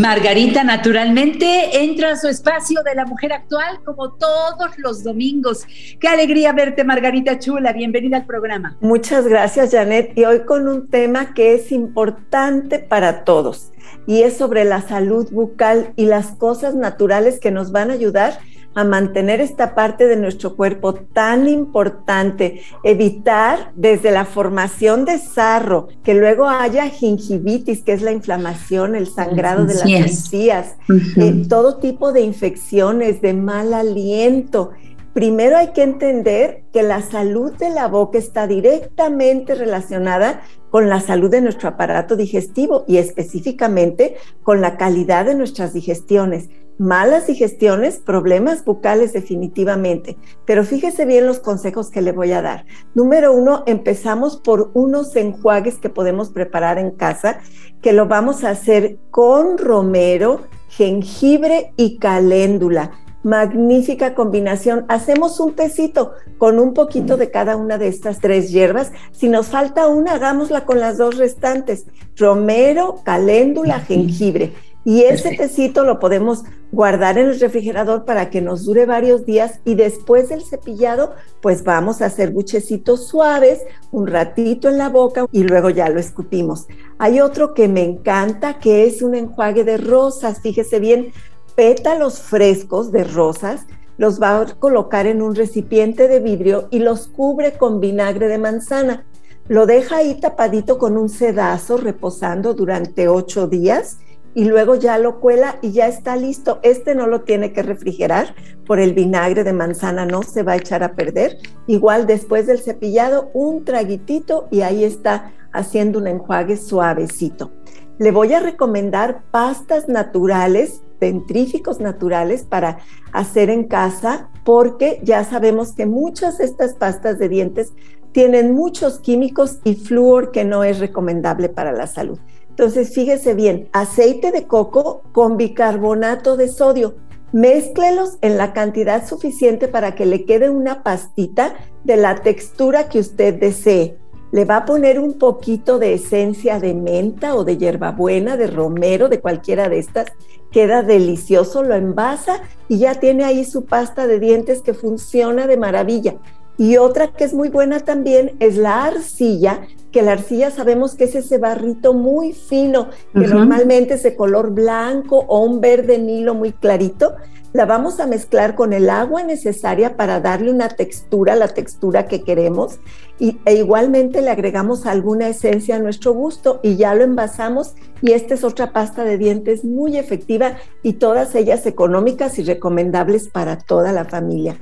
Margarita naturalmente entra a su espacio de la mujer actual como todos los domingos. Qué alegría verte, Margarita Chula. Bienvenida al programa. Muchas gracias, Janet. Y hoy con un tema que es importante para todos y es sobre la salud bucal y las cosas naturales que nos van a ayudar a mantener esta parte de nuestro cuerpo tan importante, evitar desde la formación de sarro, que luego haya gingivitis, que es la inflamación, el sangrado de las encías, eh, todo tipo de infecciones, de mal aliento. Primero hay que entender que la salud de la boca está directamente relacionada con la salud de nuestro aparato digestivo y específicamente con la calidad de nuestras digestiones malas digestiones, problemas bucales definitivamente. Pero fíjese bien los consejos que le voy a dar. Número uno, empezamos por unos enjuagues que podemos preparar en casa, que lo vamos a hacer con romero, jengibre y caléndula. Magnífica combinación. Hacemos un tecito con un poquito de cada una de estas tres hierbas. Si nos falta una, hagámosla con las dos restantes. Romero, caléndula, jengibre y ese tecito lo podemos guardar en el refrigerador para que nos dure varios días y después del cepillado, pues vamos a hacer buchecitos suaves, un ratito en la boca y luego ya lo escupimos. Hay otro que me encanta que es un enjuague de rosas, fíjese bien, pétalos frescos de rosas, los va a colocar en un recipiente de vidrio y los cubre con vinagre de manzana. Lo deja ahí tapadito con un sedazo reposando durante ocho días y luego ya lo cuela y ya está listo. Este no lo tiene que refrigerar por el vinagre de manzana, no se va a echar a perder. Igual después del cepillado, un traguitito y ahí está haciendo un enjuague suavecito. Le voy a recomendar pastas naturales, dentríficos naturales para hacer en casa, porque ya sabemos que muchas de estas pastas de dientes tienen muchos químicos y flúor que no es recomendable para la salud. Entonces, fíjese bien, aceite de coco con bicarbonato de sodio. Mézclelos en la cantidad suficiente para que le quede una pastita de la textura que usted desee. Le va a poner un poquito de esencia de menta o de hierbabuena, de romero, de cualquiera de estas. Queda delicioso, lo envasa y ya tiene ahí su pasta de dientes que funciona de maravilla. Y otra que es muy buena también es la arcilla, que la arcilla sabemos que es ese barrito muy fino, que normalmente es de color blanco o un verde nilo muy clarito. La vamos a mezclar con el agua necesaria para darle una textura, la textura que queremos, y, e igualmente le agregamos alguna esencia a nuestro gusto y ya lo envasamos. Y esta es otra pasta de dientes muy efectiva y todas ellas económicas y recomendables para toda la familia.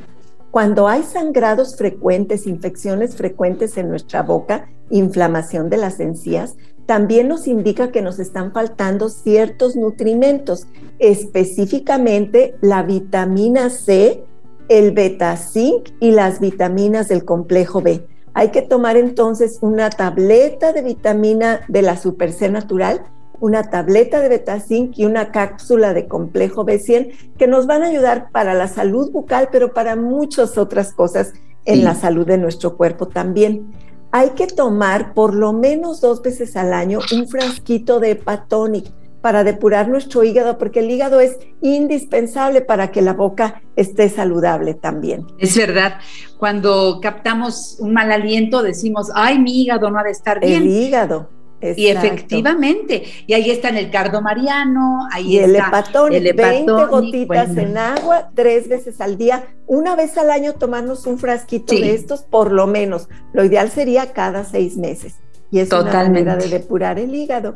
Cuando hay sangrados frecuentes, infecciones frecuentes en nuestra boca, inflamación de las encías, también nos indica que nos están faltando ciertos nutrimentos, específicamente la vitamina C, el beta zinc y las vitaminas del complejo B. Hay que tomar entonces una tableta de vitamina de la Super C natural una tableta de Betazinc y una cápsula de complejo B100 que nos van a ayudar para la salud bucal, pero para muchas otras cosas en la salud de nuestro cuerpo también. Hay que tomar por lo menos dos veces al año un frasquito de Hepatonic para depurar nuestro hígado, porque el hígado es indispensable para que la boca esté saludable también. Es verdad, cuando captamos un mal aliento decimos, ay, mi hígado no ha de estar bien. El hígado. Y efectivamente, y ahí está en el cardo mariano, ahí y el hepatón, el 20 gotitas en agua, tres veces al día, una vez al año tomarnos un frasquito de estos, por lo menos. Lo ideal sería cada seis meses. Y es una manera de depurar el hígado.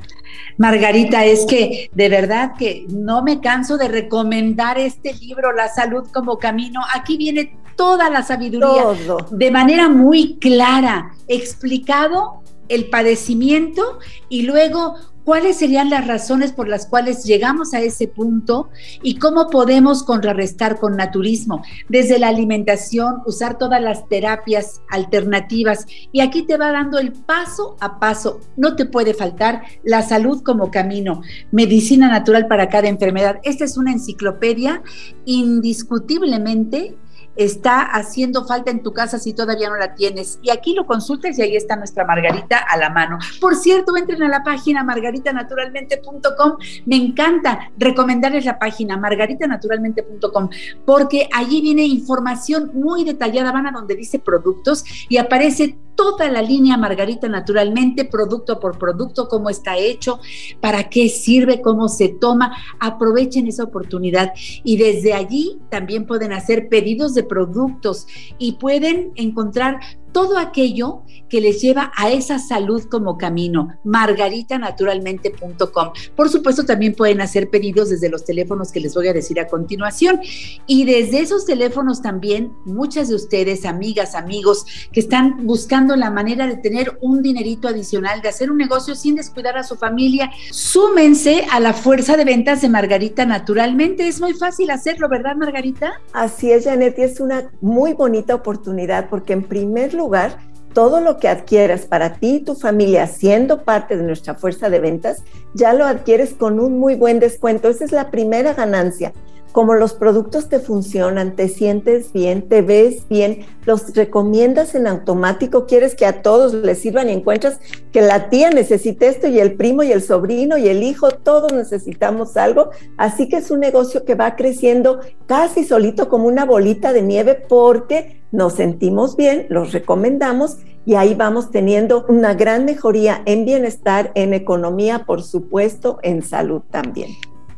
Margarita, es que de verdad que no me canso de recomendar este libro, La salud como camino. Aquí viene toda la sabiduría de manera muy clara, explicado el padecimiento y luego cuáles serían las razones por las cuales llegamos a ese punto y cómo podemos contrarrestar con naturismo, desde la alimentación, usar todas las terapias alternativas. Y aquí te va dando el paso a paso. No te puede faltar la salud como camino, medicina natural para cada enfermedad. Esta es una enciclopedia indiscutiblemente está haciendo falta en tu casa si todavía no la tienes. Y aquí lo consultas y ahí está nuestra Margarita a la mano. Por cierto, entren a la página margaritanaturalmente.com. Me encanta recomendarles la página margaritanaturalmente.com porque allí viene información muy detallada. Van a donde dice productos y aparece toda la línea Margarita Naturalmente, producto por producto, cómo está hecho, para qué sirve, cómo se toma. Aprovechen esa oportunidad y desde allí también pueden hacer pedidos de productos y pueden encontrar todo aquello que les lleva a esa salud como camino. margaritanaturalmente.com. Por supuesto, también pueden hacer pedidos desde los teléfonos que les voy a decir a continuación. Y desde esos teléfonos también, muchas de ustedes, amigas, amigos, que están buscando la manera de tener un dinerito adicional, de hacer un negocio sin descuidar a su familia, súmense a la fuerza de ventas de Margarita Naturalmente. Es muy fácil hacerlo, ¿verdad, Margarita? Así es, Janet, y es una muy bonita oportunidad porque en primer lugar, lugar, todo lo que adquieras para ti y tu familia siendo parte de nuestra fuerza de ventas, ya lo adquieres con un muy buen descuento. Esa es la primera ganancia. Como los productos te funcionan, te sientes bien, te ves bien, los recomiendas en automático, quieres que a todos les sirvan y encuentras que la tía necesita esto y el primo y el sobrino y el hijo, todos necesitamos algo. Así que es un negocio que va creciendo casi solito como una bolita de nieve porque nos sentimos bien, los recomendamos y ahí vamos teniendo una gran mejoría en bienestar, en economía, por supuesto, en salud también.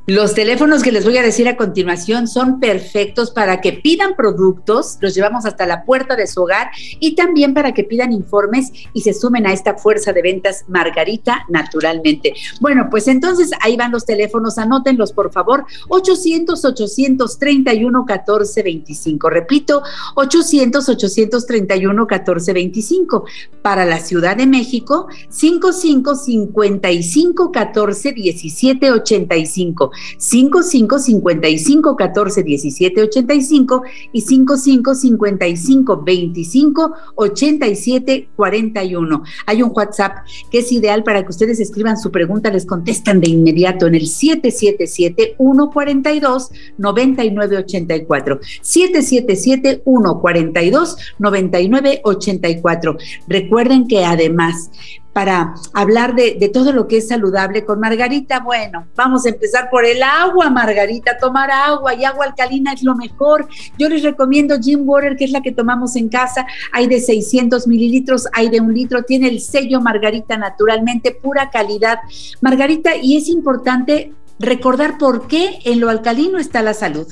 Los teléfonos que les voy a decir a continuación son perfectos para que pidan productos, los llevamos hasta la puerta de su hogar y también para que pidan informes y se sumen a esta fuerza de ventas Margarita naturalmente. Bueno, pues entonces ahí van los teléfonos, anótenlos por favor, 800-831-1425. Repito, 800-831-1425. Para la Ciudad de México, 55 55 14 17 85. 55 55 14 17 85 y 55 55 25 87 41. Hay un WhatsApp que es ideal para que ustedes escriban su pregunta, les contestan de inmediato en el 777 142 9984. 777 142 9984. Recuerden que además para hablar de, todo lo que es saludable con Margarita. Bueno, vamos a empezar por el agua, Margarita. Tomar agua y agua alcalina es lo mejor. Yo les recomiendo Gym Water, que es la que tomamos en casa. Hay de 600 mililitros, hay de un litro. Tiene el sello Margarita naturalmente, pura calidad. Margarita, y es importante recordar por qué en lo alcalino está la salud.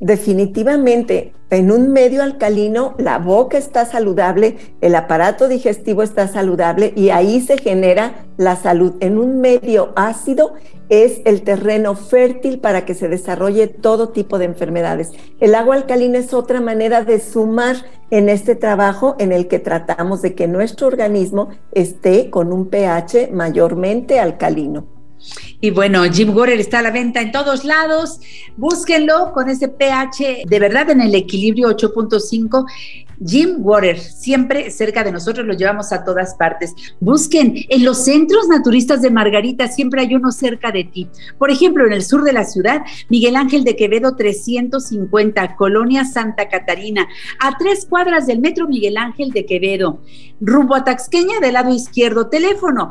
Definitivamente, en un medio alcalino la boca está saludable, el aparato digestivo está saludable y ahí se genera la salud. En un medio ácido es el terreno fértil para que se desarrolle todo tipo de enfermedades. El agua alcalina es otra manera de sumar en este trabajo en el que tratamos de que nuestro organismo esté con un pH mayormente alcalino. Y bueno, Jim Water está a la venta en todos lados. Búsquenlo con ese pH de verdad en el equilibrio 8.5 Jim Water, siempre cerca de nosotros, lo llevamos a todas partes. Busquen en los centros naturistas de Margarita, siempre hay uno cerca de ti. Por ejemplo, en el sur de la ciudad, Miguel Ángel de Quevedo 350, Colonia Santa Catarina, a tres cuadras del metro Miguel Ángel de Quevedo. Rumbo a Taxqueña del lado izquierdo, teléfono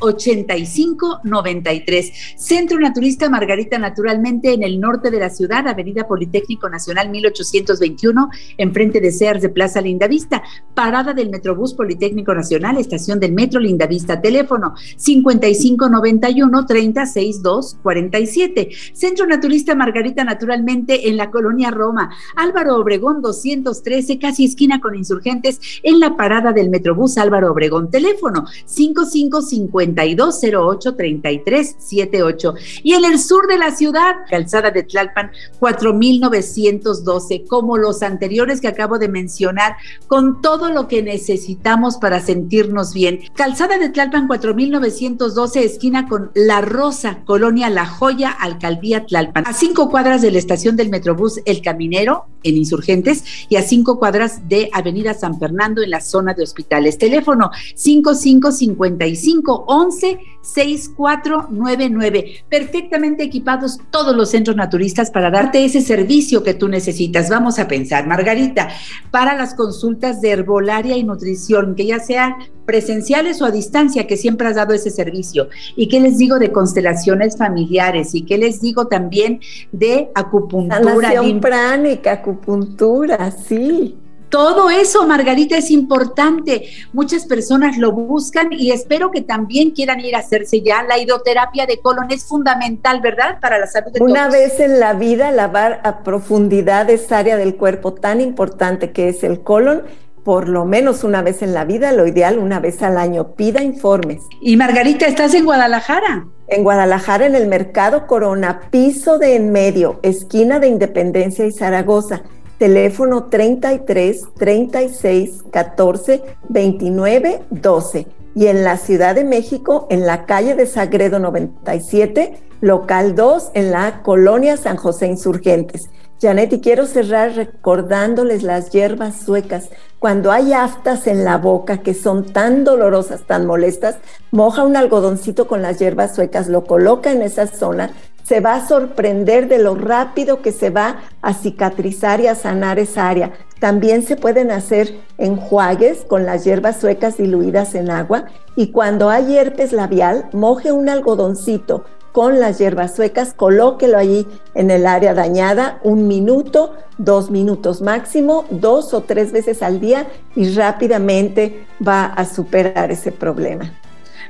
551741-8593. Centro Naturista Margarita, naturalmente en el norte de la ciudad, Avenida Politécnico Nacional 18 821, enfrente de Sears de Plaza Lindavista, parada del Metrobús Politécnico Nacional, estación del Metro Lindavista, teléfono 5591 36247. Centro Naturista Margarita, naturalmente en la colonia Roma, Álvaro Obregón 213, casi esquina con insurgentes, en la parada del Metrobús Álvaro Obregón, teléfono 55 552083378. Y en el sur de la ciudad, Calzada de Tlalpan 4912, como los anteriores que acabo de mencionar, con todo lo que necesitamos para sentirnos bien. Calzada de Tlalpan 4912, esquina con La Rosa, Colonia La Joya, Alcaldía Tlalpan. A cinco cuadras de la estación del Metrobús El Caminero, en Insurgentes, y a cinco cuadras de Avenida San Fernando, en la zona de hospitales. Teléfono 5555 11 6499. Perfectamente equipados todos los centros naturistas para darte ese servicio que tú necesitas. Vamos a pensar, Margarita, para las consultas de herbolaria y nutrición, que ya sean presenciales o a distancia, que siempre has dado ese servicio. ¿Y qué les digo de constelaciones familiares? ¿Y qué les digo también de acupuntura? Sanación pránica, acupuntura, sí. Todo eso, Margarita, es importante. Muchas personas lo buscan y espero que también quieran ir a hacerse ya. La hidroterapia de colon es fundamental, ¿verdad? Para la salud de Una vez en la vida, lavar a profundidad esa área del cuerpo tan importante que es el colon por lo menos una vez en la vida, lo ideal una vez al año. Pida informes. Y Margarita, ¿estás en Guadalajara? En Guadalajara, en el Mercado Corona, piso de en medio, esquina de Independencia y Zaragoza teléfono 33 36 14 29 12 y en la Ciudad de México en la calle de Sagredo 97, local 2 en la colonia San José Insurgentes. Janet, y quiero cerrar recordándoles las hierbas suecas. Cuando hay aftas en la boca que son tan dolorosas, tan molestas, moja un algodoncito con las hierbas suecas, lo coloca en esa zona, se va a sorprender de lo rápido que se va a cicatrizar y a sanar esa área. También se pueden hacer enjuagues con las hierbas suecas diluidas en agua y cuando hay herpes labial, moje un algodoncito con las hierbas suecas, colóquelo allí en el área dañada un minuto, dos minutos máximo, dos o tres veces al día y rápidamente va a superar ese problema.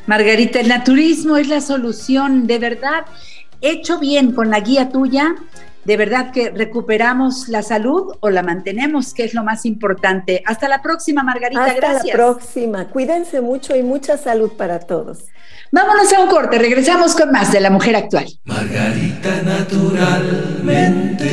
Margarita, el naturismo es la solución, de verdad hecho bien con la guía tuya, de verdad que recuperamos la salud o la mantenemos, que es lo más importante. Hasta la próxima, Margarita. Hasta la próxima. Cuídense mucho y mucha salud para todos. Vámonos a un corte, regresamos con más de la mujer actual. Margarita naturalmente.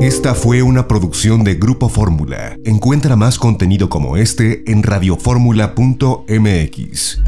Esta fue una producción de Grupo Fórmula. Encuentra más contenido como este en radioformula.mx.